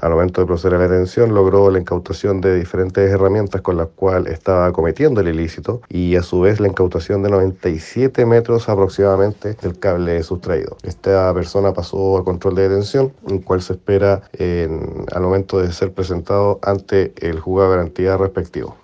Al momento de proceder a la detención logró la incautación de diferentes herramientas con las cuales estaba cometiendo el ilícito y a su vez la incautación de 97 metros aproximadamente del cable sustraído. Esta persona pasó a control de detención, en cual se espera en, al momento de ser presentado ante el juzgado de garantía respectivo.